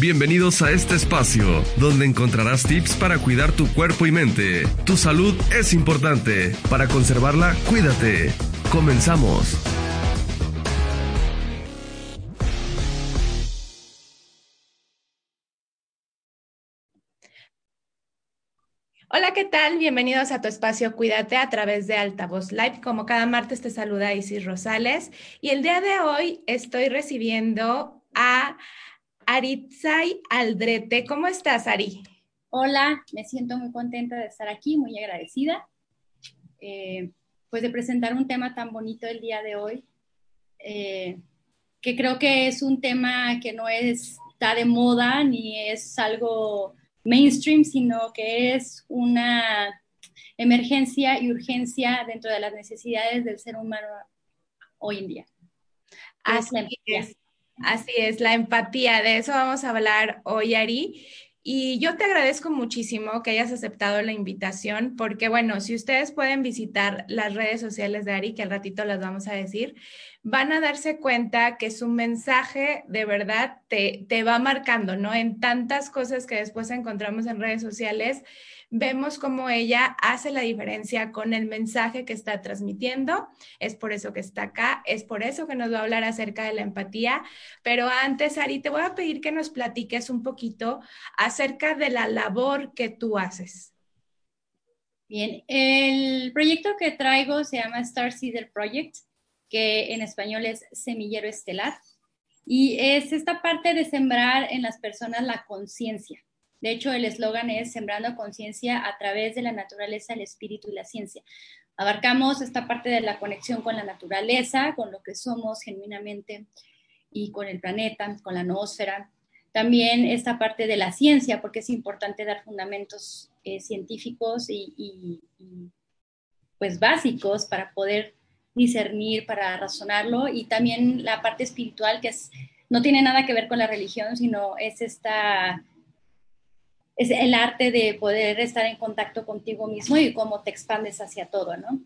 Bienvenidos a este espacio, donde encontrarás tips para cuidar tu cuerpo y mente. Tu salud es importante. Para conservarla, cuídate. Comenzamos. Hola, ¿qué tal? Bienvenidos a tu espacio Cuídate a través de Altavoz Live. Como cada martes te saluda Isis Rosales y el día de hoy estoy recibiendo a Aritzai Aldrete. ¿Cómo estás, Ari? Hola, me siento muy contenta de estar aquí, muy agradecida, eh, pues de presentar un tema tan bonito el día de hoy, eh, que creo que es un tema que no está de moda ni es algo mainstream, sino que es una emergencia y urgencia dentro de las necesidades del ser humano hoy en día. Así es. Así es, la empatía, de eso vamos a hablar hoy, Ari. Y yo te agradezco muchísimo que hayas aceptado la invitación, porque bueno, si ustedes pueden visitar las redes sociales de Ari, que al ratito las vamos a decir, van a darse cuenta que su mensaje de verdad te, te va marcando, ¿no? En tantas cosas que después encontramos en redes sociales vemos cómo ella hace la diferencia con el mensaje que está transmitiendo. Es por eso que está acá, es por eso que nos va a hablar acerca de la empatía. Pero antes, Ari, te voy a pedir que nos platiques un poquito acerca de la labor que tú haces. Bien, el proyecto que traigo se llama Star Seeder Project, que en español es Semillero Estelar, y es esta parte de sembrar en las personas la conciencia. De hecho, el eslogan es Sembrando conciencia a través de la naturaleza, el espíritu y la ciencia. Abarcamos esta parte de la conexión con la naturaleza, con lo que somos genuinamente y con el planeta, con la noósfera. También esta parte de la ciencia, porque es importante dar fundamentos eh, científicos y, pues básicos para poder discernir, para razonarlo. Y también la parte espiritual, que es, no tiene nada que ver con la religión, sino es esta es el arte de poder estar en contacto contigo mismo y cómo te expandes hacia todo, ¿no?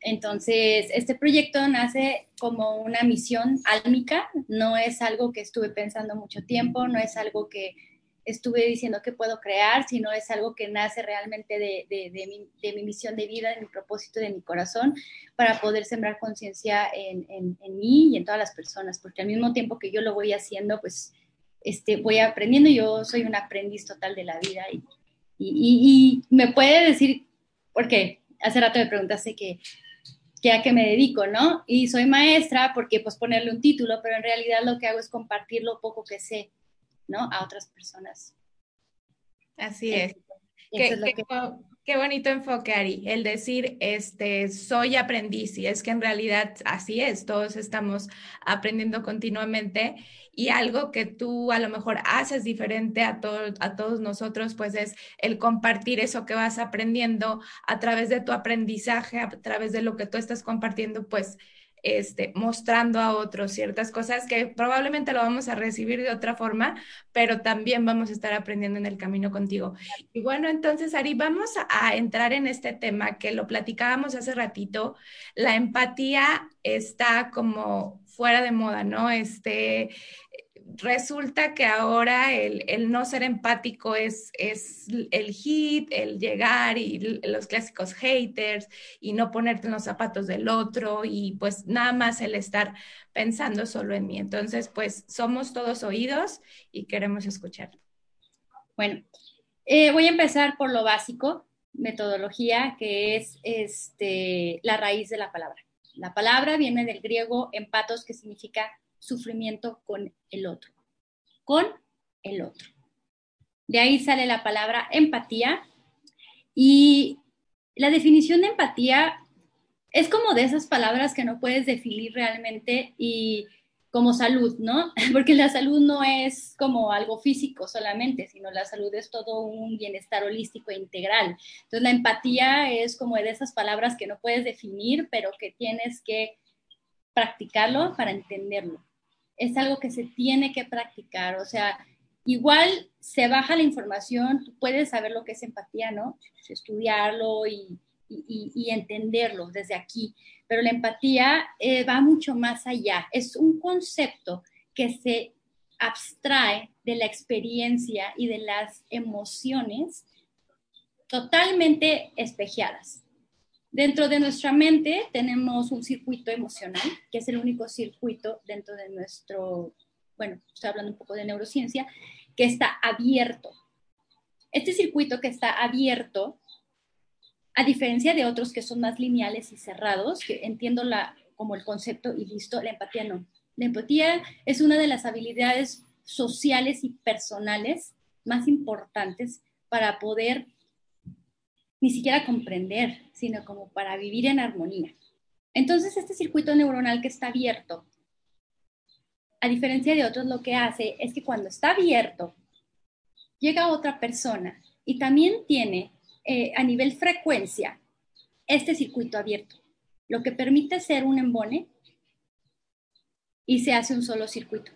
Entonces, este proyecto nace como una misión álmica, no es algo que estuve pensando mucho tiempo, no es algo que estuve diciendo que puedo crear, sino es algo que nace realmente de, de, mi, misión de vida, de mi propósito, de mi corazón, para poder sembrar conciencia en, en, en, mí y en todas las personas, porque al mismo tiempo que yo lo voy haciendo, pues este, voy aprendiendo, yo soy un aprendiz total de la vida y, y, me puede decir, porque hace rato me preguntaste que, que, a qué me dedico, ¿no? Y soy maestra porque pues ponerle un título, pero en realidad lo que hago es compartir lo poco que sé, ¿no? A otras personas. Así es. es lo que... Qué bonito enfoque, Ari, el decir, este, soy aprendiz, y es que en realidad así es, todos estamos aprendiendo continuamente y algo que tú a lo mejor haces diferente a, a todos nosotros, pues es el compartir eso que vas aprendiendo a través de tu aprendizaje, a través de lo que tú estás compartiendo, pues este, mostrando a otros ciertas cosas que probablemente lo vamos a recibir de otra forma, pero también vamos a estar aprendiendo en el camino contigo. Y bueno, entonces, Ari, vamos a entrar en este tema que lo platicábamos hace ratito. La empatía está como fuera de moda, ¿no? Este, resulta que ahora el, no ser empático es, es, el hit, el llegar y los clásicos haters y no ponerte en los zapatos del otro y pues nada más el estar pensando solo en mí. Entonces, pues somos todos oídos y queremos escuchar. Bueno, eh, voy a empezar por lo básico, metodología, que es este, la raíz de la palabra. La palabra viene del griego empatos, que significa sufrimiento con el otro, con el otro. De ahí sale la palabra empatía y la definición de empatía es como de esas palabras que no puedes definir realmente y como salud, ¿no? Porque la salud no es como algo físico solamente, sino la salud es todo un bienestar holístico e integral. Entonces la empatía es como de esas palabras que no puedes definir, pero que tienes que practicarlo para entenderlo es algo que se tiene que practicar, o sea, igual se baja la información, tú puedes saber lo que es empatía, ¿no? Estudiarlo y, entenderlo desde aquí, pero la empatía eh, va mucho más allá, es un concepto que se abstrae de la experiencia y de las emociones totalmente espejeadas. Dentro de nuestra mente tenemos un circuito emocional, que es el único circuito dentro de nuestro, bueno, estoy hablando un poco de neurociencia, que está abierto. Este circuito que está abierto, a diferencia de otros que son más lineales y cerrados, que entiendo la, como el concepto y listo, la empatía no. La empatía es una de las habilidades sociales y personales más importantes para poder ni siquiera comprender, sino como para vivir en armonía. Entonces, este circuito neuronal que está abierto, a diferencia de otros, lo que hace es que cuando está abierto, llega otra persona y también tiene eh, a nivel frecuencia este circuito abierto, lo que permite ser un embone y se hace un solo circuito.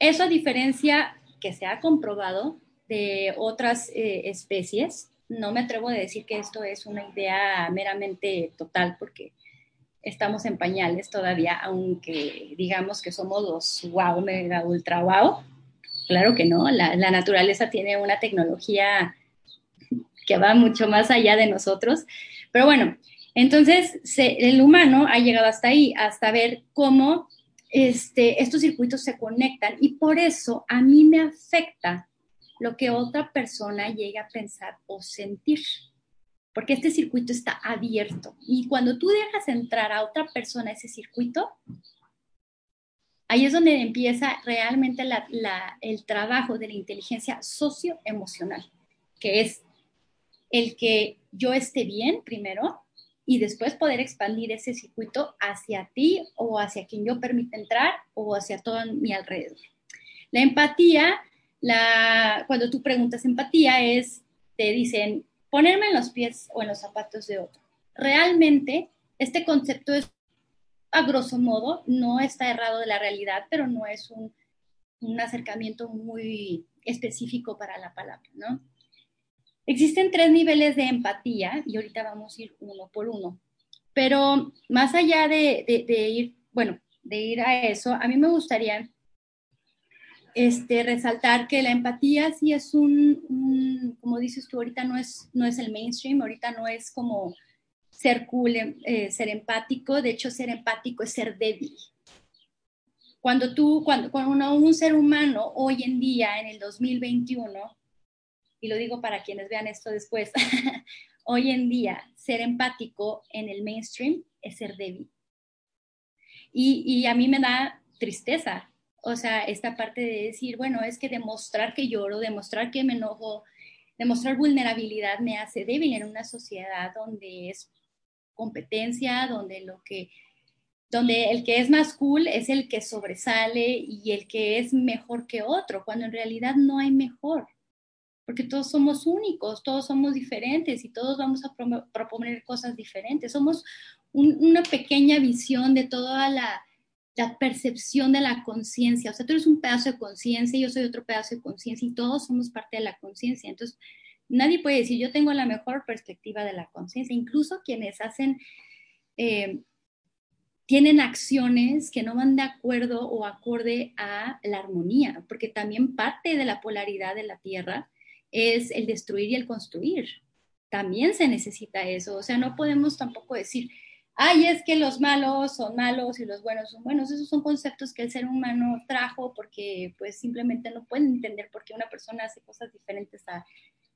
Eso a diferencia que se ha comprobado de otras eh, especies, no me atrevo a decir que esto es una idea meramente total porque estamos en pañales todavía, aunque digamos que somos los wow, mega, ultra wow. Claro que no, la, naturaleza tiene una tecnología que va mucho más allá de nosotros. Pero bueno, entonces el humano ha llegado hasta ahí, hasta ver cómo este, estos circuitos se conectan y por eso a mí me afecta lo que otra persona llega a pensar o sentir, porque este circuito está abierto. Y cuando tú dejas entrar a otra persona ese circuito, ahí es donde empieza realmente el trabajo de la inteligencia socioemocional, que es el que yo esté bien primero y después poder expandir ese circuito hacia ti o hacia quien yo permita entrar o hacia todo mi alrededor. La empatía la, cuando tú preguntas empatía es, te dicen, ponerme en los pies o en los zapatos de otro. Realmente, este concepto es, a grosso modo, no está errado de la realidad, pero no es un, un acercamiento muy específico para la palabra, ¿no? Existen tres niveles de empatía y ahorita vamos a ir uno por uno. Pero más allá de, de ir, bueno, de ir a eso, a mí me gustaría este, resaltar que la empatía sí es un, como dices tú, ahorita no es, no es el mainstream, ahorita no es como ser cool, eh, ser empático, de hecho ser empático es ser débil. Cuando tú, cuando, cuando un ser humano hoy en día, en el 2021, y lo digo para quienes vean esto después, hoy en día ser empático en el mainstream es ser débil. Y, y a mí me da tristeza o sea, esta parte de decir, bueno, es que demostrar que lloro, demostrar que me enojo, demostrar vulnerabilidad me hace débil en una sociedad donde es competencia, donde lo que donde el que es más cool es el que sobresale y el que es mejor que otro, cuando en realidad no hay mejor, porque todos somos únicos, todos somos diferentes y todos vamos a proponer cosas diferentes. Somos una pequeña visión de toda la, la percepción de la conciencia. O sea, tú eres un pedazo de conciencia, yo soy otro pedazo de conciencia y todos somos parte de la conciencia. Entonces, nadie puede decir, yo tengo la mejor perspectiva de la conciencia. Incluso quienes hacen, eh, tienen acciones que no van de acuerdo o acorde a la armonía, porque también parte de la polaridad de la Tierra es el destruir y el construir. También se necesita eso. O sea, no podemos tampoco decir, ay, es que los malos son malos y los buenos son buenos. Esos son conceptos que el ser humano trajo porque pues simplemente no pueden entender por qué una persona hace cosas diferentes a,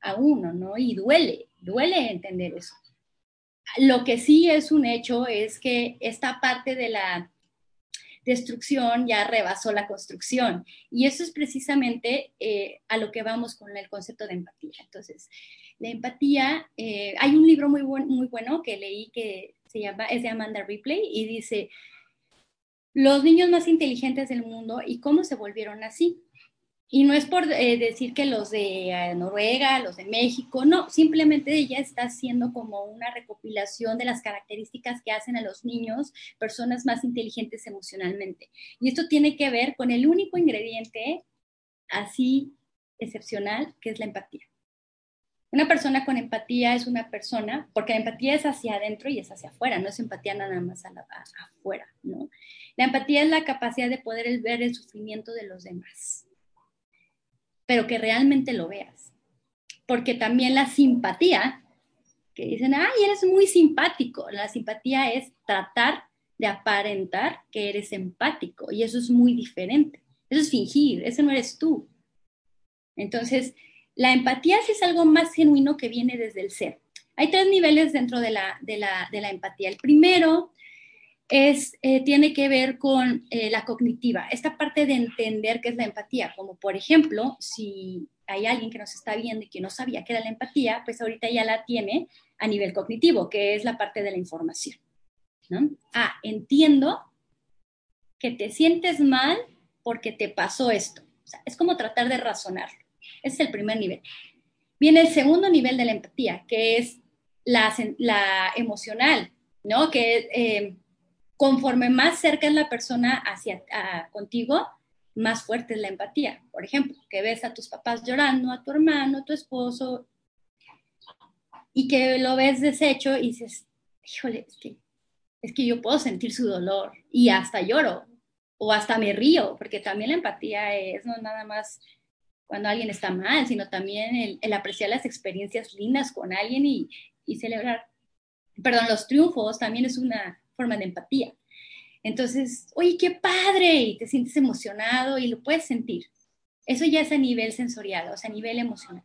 a uno, ¿no? Y duele, duele entender eso. Lo que sí es un hecho es que esta parte de la destrucción ya rebasó la construcción. Y eso es precisamente eh, a lo que vamos con el concepto de empatía. Entonces, la empatía, eh, hay un libro muy, muy bueno que leí que llama, es de Amanda Ripley y dice, los niños más inteligentes del mundo y cómo se volvieron así. Y no es por eh, decir que los de eh, Noruega, los de México, no, simplemente ella está haciendo como una recopilación de las características que hacen a los niños personas más inteligentes emocionalmente. Y esto tiene que ver con el único ingrediente así excepcional que es la empatía. Una persona con empatía es una persona, porque la empatía es hacia adentro y es hacia afuera, no es empatía nada más a afuera, ¿no? La empatía es la capacidad de poder ver el sufrimiento de los demás, pero que realmente lo veas. Porque también la simpatía, que dicen, ay, eres muy simpático, la simpatía es tratar de aparentar que eres empático y eso es muy diferente. Eso es fingir, ese no eres tú. Entonces, la empatía sí es algo más genuino que viene desde el ser. Hay tres niveles dentro de la, de la, empatía. El primero es, eh, tiene que ver con eh, la cognitiva, esta parte de entender qué es la empatía, como por ejemplo, si hay alguien que nos está viendo y que no sabía qué era la empatía, pues ahorita ya la tiene a nivel cognitivo, que es la parte de la información. Ah, entiendo que te sientes mal porque te pasó esto. es como tratar de razonarlo. Ese es el primer nivel. Viene el segundo nivel de la empatía, que es la, emocional, ¿no? Que eh, conforme más cerca es la persona hacia contigo, más fuerte es la empatía. Por ejemplo, que ves a tus papás llorando, a tu hermano, a tu esposo, y que lo ves deshecho y dices, híjole, es que, es que yo puedo sentir su dolor y hasta lloro o hasta me río, porque también la empatía es no nada más cuando alguien está mal, sino también el, apreciar las experiencias lindas con alguien y, y celebrar, perdón, los triunfos también es una forma de empatía. Entonces, oye, qué padre, y te sientes emocionado y lo puedes sentir. Eso ya es a nivel sensorial, o sea, a nivel emocional.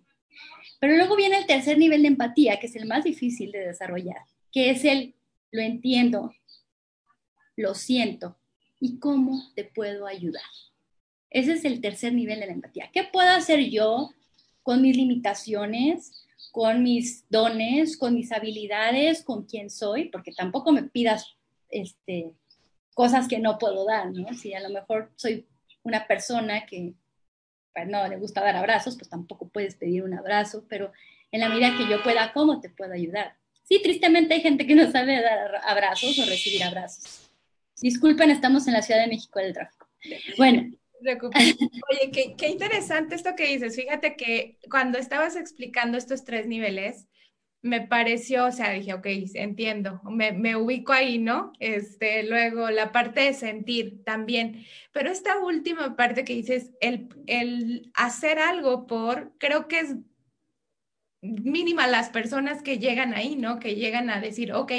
Pero luego viene el tercer nivel de empatía, que es el más difícil de desarrollar, que es el lo entiendo, lo siento y cómo te puedo ayudar. Ese es el tercer nivel de la empatía. ¿Qué puedo hacer yo con mis limitaciones, con mis dones, con mis habilidades, con quién soy? Porque tampoco me pidas este, cosas que no puedo dar, ¿no? Si a lo mejor soy una persona que pues, no le gusta dar abrazos, pues tampoco puedes pedir un abrazo, pero en la medida que yo pueda, ¿cómo te puedo ayudar? Sí, tristemente hay gente que no sabe dar abrazos o recibir abrazos. Disculpen, estamos en la Ciudad de México del tráfico. Bueno, Oye, qué, qué, interesante esto que dices. Fíjate que cuando estabas explicando estos tres niveles, me pareció, o sea, dije, ok, entiendo, me, me, ubico ahí, ¿no? Este, luego la parte de sentir también, pero esta última parte que dices, el, el hacer algo por, creo que es mínima las personas que llegan ahí, ¿no? Que llegan a decir, ok,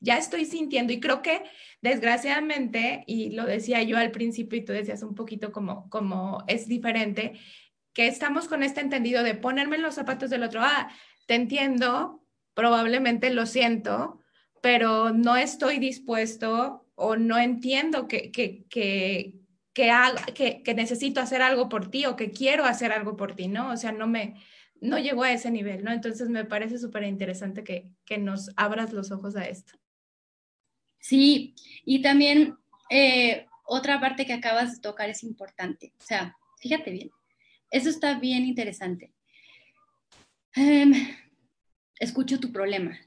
ya estoy sintiendo y creo que desgraciadamente, y lo decía yo al principio y tú decías un poquito como, como es diferente, que estamos con este entendido de ponerme en los zapatos del otro, ah, te entiendo, probablemente lo siento, pero no estoy dispuesto o no entiendo que, que, que, que, necesito hacer algo por ti o que quiero hacer algo por ti, ¿no? O sea, no me, no llego a ese nivel, ¿no? Entonces me parece súper interesante que, que nos abras los ojos a esto. Sí, y también eh, otra parte que acabas de tocar es importante. O sea, fíjate bien, eso está bien interesante. Em, escucho tu problema.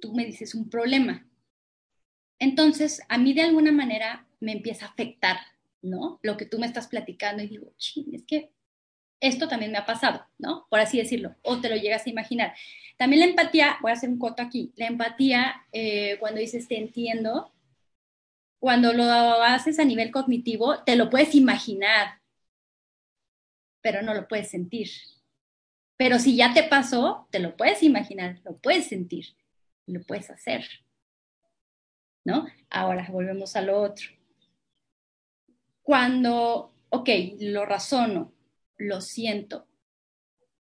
Tú me dices un problema. Entonces, a mí de alguna manera me empieza a afectar, ¿no? Lo que tú me estás platicando y digo, ching, es que esto también me ha pasado, ¿no? Por así decirlo, o te lo llegas a imaginar. También la empatía, voy a hacer un coto aquí, la empatía, eh, cuando dices te entiendo, cuando lo haces a nivel cognitivo, te lo puedes imaginar, pero no lo puedes sentir. Pero si ya te pasó, te lo puedes imaginar, lo puedes sentir, lo puedes hacer. ¿No? Ahora volvemos a lo otro. Cuando, ok, lo razono, lo siento,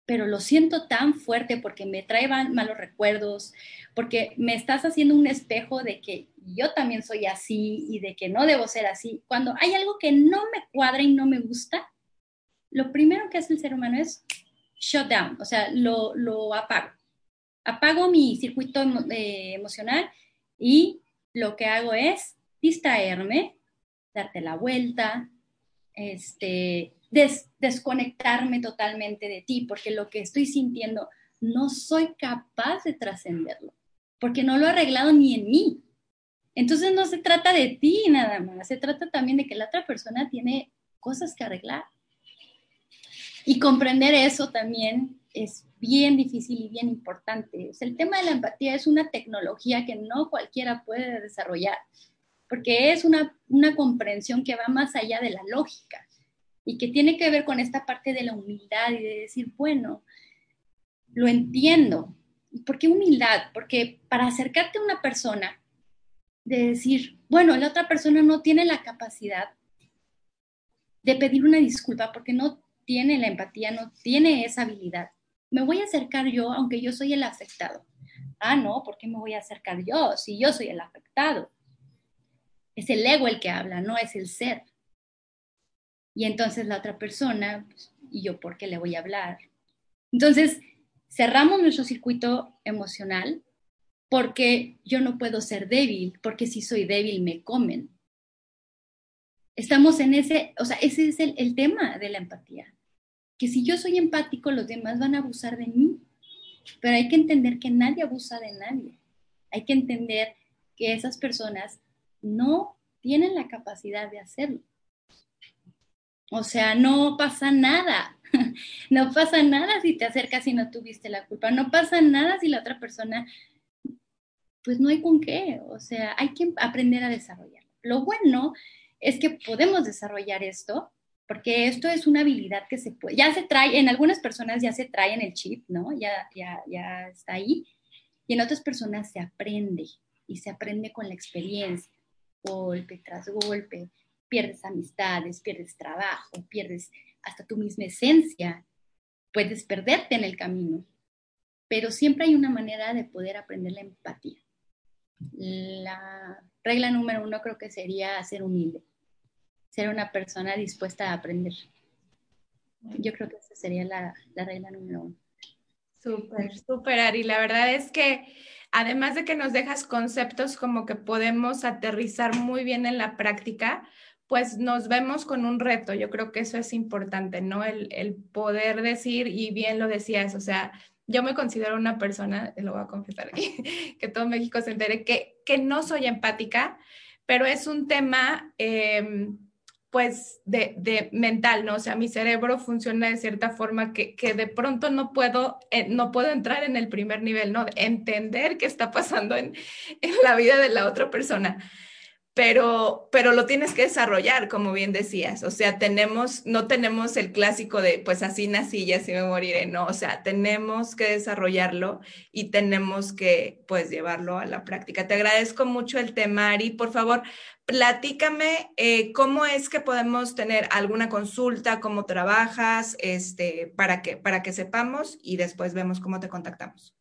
pero lo siento tan fuerte porque me trae malos recuerdos, porque me estás haciendo un espejo de que yo también soy así y de que no debo ser así. Cuando hay algo que no me cuadra y no me gusta, lo primero que hace el ser humano es shut down, o sea, lo, apago. Apago mi circuito eh, emocional y lo que hago es distraerme, darte la vuelta, este, desconectarme totalmente de ti, porque lo que estoy sintiendo no soy capaz de trascenderlo, porque no lo he arreglado ni en mí. Entonces no se trata de ti nada más, se trata también de que la otra persona tiene cosas que arreglar. Y comprender eso también es bien difícil y bien importante. el tema de la empatía es una tecnología que no cualquiera puede desarrollar, porque es una, una comprensión que va más allá de la lógica y que tiene que ver con esta parte de la humildad y de decir, bueno, lo entiendo. ¿Por qué humildad? Porque para acercarte a una persona, de decir, bueno, la otra persona no tiene la capacidad de pedir una disculpa porque no tiene la empatía, no tiene esa habilidad. Me voy a acercar yo, aunque yo soy el afectado. Ah, no, ¿por qué me voy a acercar yo si yo soy el afectado? Es el ego el que habla, no es el ser. Y entonces la otra persona, pues, ¿y yo por qué le voy a hablar? Entonces, cerramos nuestro circuito emocional porque yo no puedo ser débil, porque si soy débil me comen. Estamos en ese, o sea, ese es el, el tema de la empatía, que si yo soy empático, los demás van a abusar de mí, pero hay que entender que nadie abusa de nadie. Hay que entender que esas personas no tienen la capacidad de hacerlo. O sea, no pasa nada. No pasa nada si te acercas y no tuviste la culpa. No pasa nada si la otra persona, pues no hay con qué. O sea, hay que aprender a desarrollar. Lo bueno es que podemos desarrollar esto, porque esto es una habilidad que se puede, ya se trae, en algunas personas ya se trae en el chip, ¿no? Ya, ya, ya está ahí. Y en otras personas se aprende y se aprende con la experiencia, golpe tras golpe pierdes amistades, pierdes trabajo, pierdes hasta tu misma esencia, puedes perderte en el camino, pero siempre hay una manera de poder aprender la empatía. La regla número uno creo que sería ser humilde, ser una persona dispuesta a aprender. Yo creo que esa sería la, la regla número uno. Súper, súper, Ari. La verdad es que además de que nos dejas conceptos como que podemos aterrizar muy bien en la práctica, pues nos vemos con un reto. Yo creo que eso es importante, ¿no? El, poder decir, y bien lo decías, o sea, yo me considero una persona, lo voy a confesar aquí, que todo México se entere, que, que no soy empática, pero es un tema, em, pues, de, mental, ¿no? O sea, mi cerebro funciona de cierta forma que, de pronto no puedo, eh, no puedo entrar en el primer nivel, ¿no? entender qué está pasando en, en la vida de la otra persona pero, pero lo tienes que desarrollar, como bien decías. O sea, tenemos, no tenemos el clásico de, pues así nací y así me moriré, no. O sea, tenemos que desarrollarlo y tenemos que, pues, llevarlo a la práctica. Te agradezco mucho el tema, Ari. Por favor, platícame eh, cómo es que podemos tener alguna consulta, cómo trabajas, este, para que, para que sepamos y después vemos cómo te contactamos.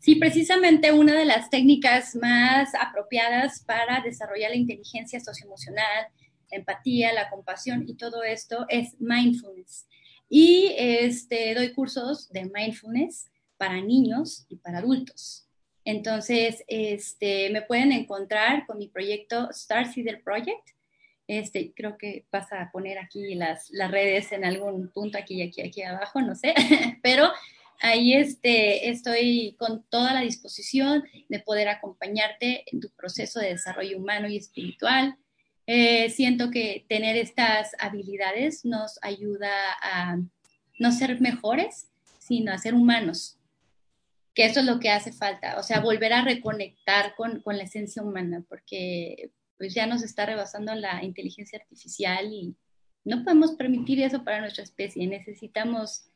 Sí, precisamente una de las técnicas más apropiadas para desarrollar la inteligencia socioemocional, la empatía, la compasión y todo esto es mindfulness. Y este, doy cursos de mindfulness para niños y para adultos. Entonces, este, me pueden encontrar con mi proyecto Star Seeder Project. Este, creo que vas a poner aquí las, redes en algún punto aquí, aquí, aquí abajo, no sé, pero ahí este, estoy con toda la disposición de poder acompañarte en tu proceso de desarrollo humano y espiritual. Eh, siento que tener estas habilidades nos ayuda a no ser mejores, sino a ser humanos, que eso es lo que hace falta, o sea, volver a reconectar con, con la esencia humana, porque pues ya nos está rebasando la inteligencia artificial y no podemos permitir eso para nuestra especie, necesitamos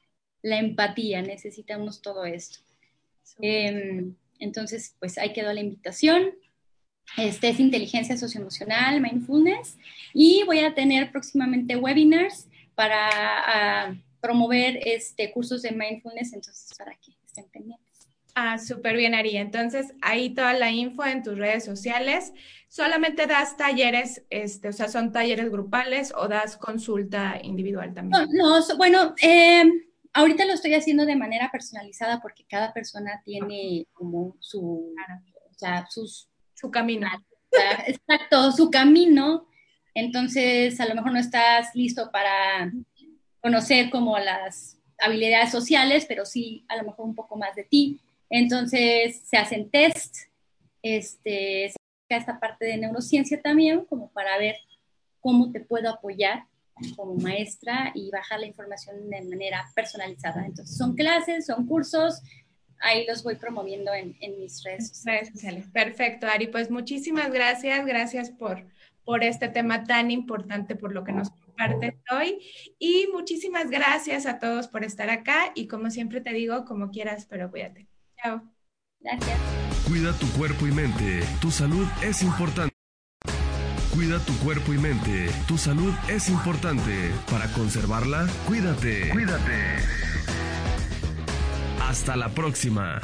la empatía, necesitamos todo esto. Em, entonces, pues ahí quedó la invitación. Este es inteligencia socioemocional, mindfulness, y voy a tener próximamente webinars para ah, promover este, cursos de mindfulness, entonces para que estén pendientes. Ah, súper bien, Ari. Entonces, ahí toda la info en tus redes sociales. ¿Solamente das talleres, este, o sea, son talleres grupales o das consulta individual también? No, no bueno, eh, ahorita lo estoy haciendo de manera personalizada porque cada persona tiene como su, o sea, sus, su camino. Exacto, su camino. Entonces, a lo mejor no estás listo para conocer como las habilidades sociales, pero sí a lo mejor un poco más de ti. Entonces, se hacen test, este, se esta parte de neurociencia también, como para ver cómo te puedo apoyar como maestra y bajar la información de manera personalizada. Entonces, son clases, son cursos, ahí los voy promoviendo en, mis redes sociales. Perfecto, Ari. Pues muchísimas gracias. Gracias por, por este tema tan importante, por lo que nos compartes hoy. Y muchísimas gracias a todos por estar acá. Y como siempre te digo, como quieras, pero cuídate. Chao. Gracias. Cuida tu cuerpo y mente. Tu salud es importante. Cuida tu cuerpo y mente. Tu salud es importante. Para conservarla, cuídate. Cuídate. Hasta la próxima.